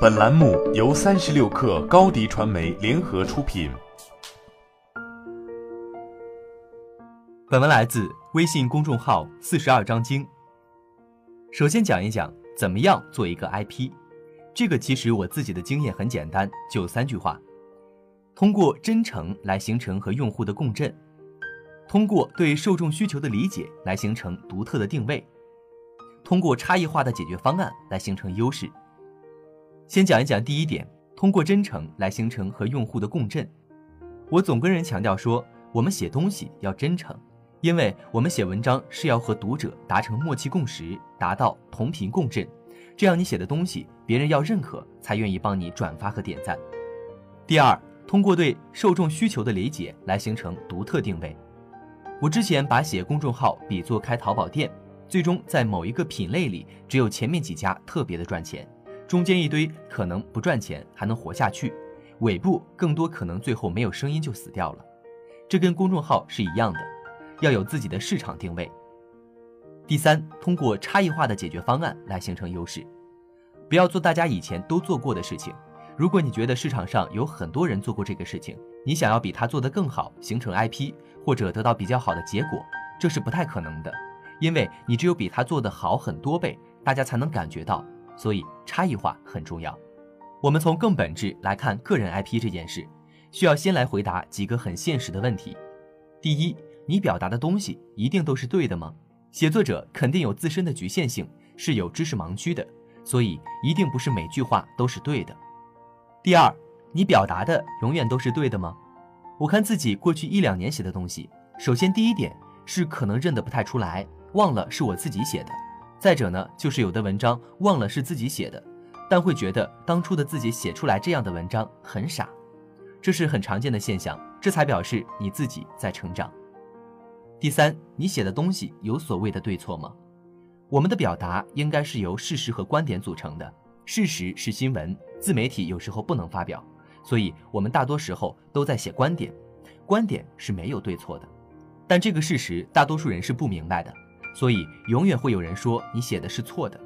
本栏目由三十六氪高低传媒联合出品。本文来自微信公众号“四十二章经”。首先讲一讲怎么样做一个 IP。这个其实我自己的经验很简单，就三句话：通过真诚来形成和用户的共振，通过对受众需求的理解来形成独特的定位，通过差异化的解决方案来形成优势。先讲一讲第一点，通过真诚来形成和用户的共振。我总跟人强调说，我们写东西要真诚，因为我们写文章是要和读者达成默契共识，达到同频共振，这样你写的东西别人要认可，才愿意帮你转发和点赞。第二，通过对受众需求的理解来形成独特定位。我之前把写公众号比作开淘宝店，最终在某一个品类里，只有前面几家特别的赚钱。中间一堆可能不赚钱还能活下去，尾部更多可能最后没有声音就死掉了。这跟公众号是一样的，要有自己的市场定位。第三，通过差异化的解决方案来形成优势，不要做大家以前都做过的事情。如果你觉得市场上有很多人做过这个事情，你想要比他做得更好，形成 IP 或者得到比较好的结果，这是不太可能的，因为你只有比他做得好很多倍，大家才能感觉到。所以差异化很重要。我们从更本质来看个人 IP 这件事，需要先来回答几个很现实的问题。第一，你表达的东西一定都是对的吗？写作者肯定有自身的局限性，是有知识盲区的，所以一定不是每句话都是对的。第二，你表达的永远都是对的吗？我看自己过去一两年写的东西，首先第一点是可能认得不太出来，忘了是我自己写的。再者呢，就是有的文章忘了是自己写的，但会觉得当初的自己写出来这样的文章很傻，这是很常见的现象，这才表示你自己在成长。第三，你写的东西有所谓的对错吗？我们的表达应该是由事实和观点组成的，事实是新闻，自媒体有时候不能发表，所以我们大多时候都在写观点，观点是没有对错的，但这个事实大多数人是不明白的。所以，永远会有人说你写的是错的，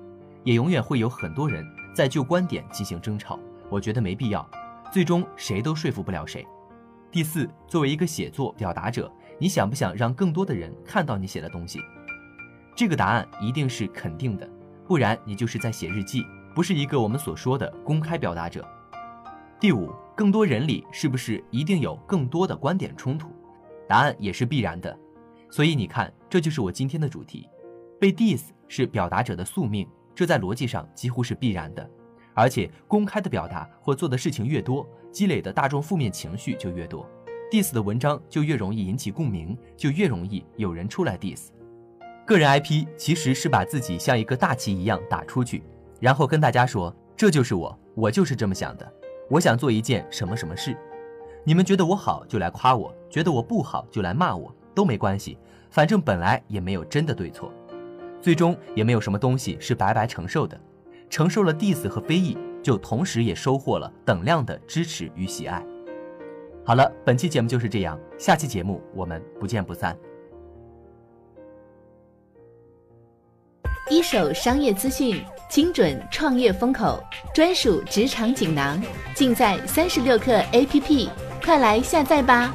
也永远会有很多人在就观点进行争吵。我觉得没必要，最终谁都说服不了谁。第四，作为一个写作表达者，你想不想让更多的人看到你写的东西？这个答案一定是肯定的，不然你就是在写日记，不是一个我们所说的公开表达者。第五，更多人里是不是一定有更多的观点冲突？答案也是必然的。所以你看，这就是我今天的主题，被 diss 是表达者的宿命，这在逻辑上几乎是必然的。而且公开的表达或做的事情越多，积累的大众负面情绪就越多，diss 的文章就越容易引起共鸣，就越容易有人出来 diss。个人 IP 其实是把自己像一个大旗一样打出去，然后跟大家说，这就是我，我就是这么想的，我想做一件什么什么事，你们觉得我好就来夸我，觉得我不好就来骂我。都没关系，反正本来也没有真的对错，最终也没有什么东西是白白承受的，承受了 diss 和非议，就同时也收获了等量的支持与喜爱。好了，本期节目就是这样，下期节目我们不见不散。一手商业资讯，精准创业风口，专属职场锦囊，尽在三十六课 APP，快来下载吧。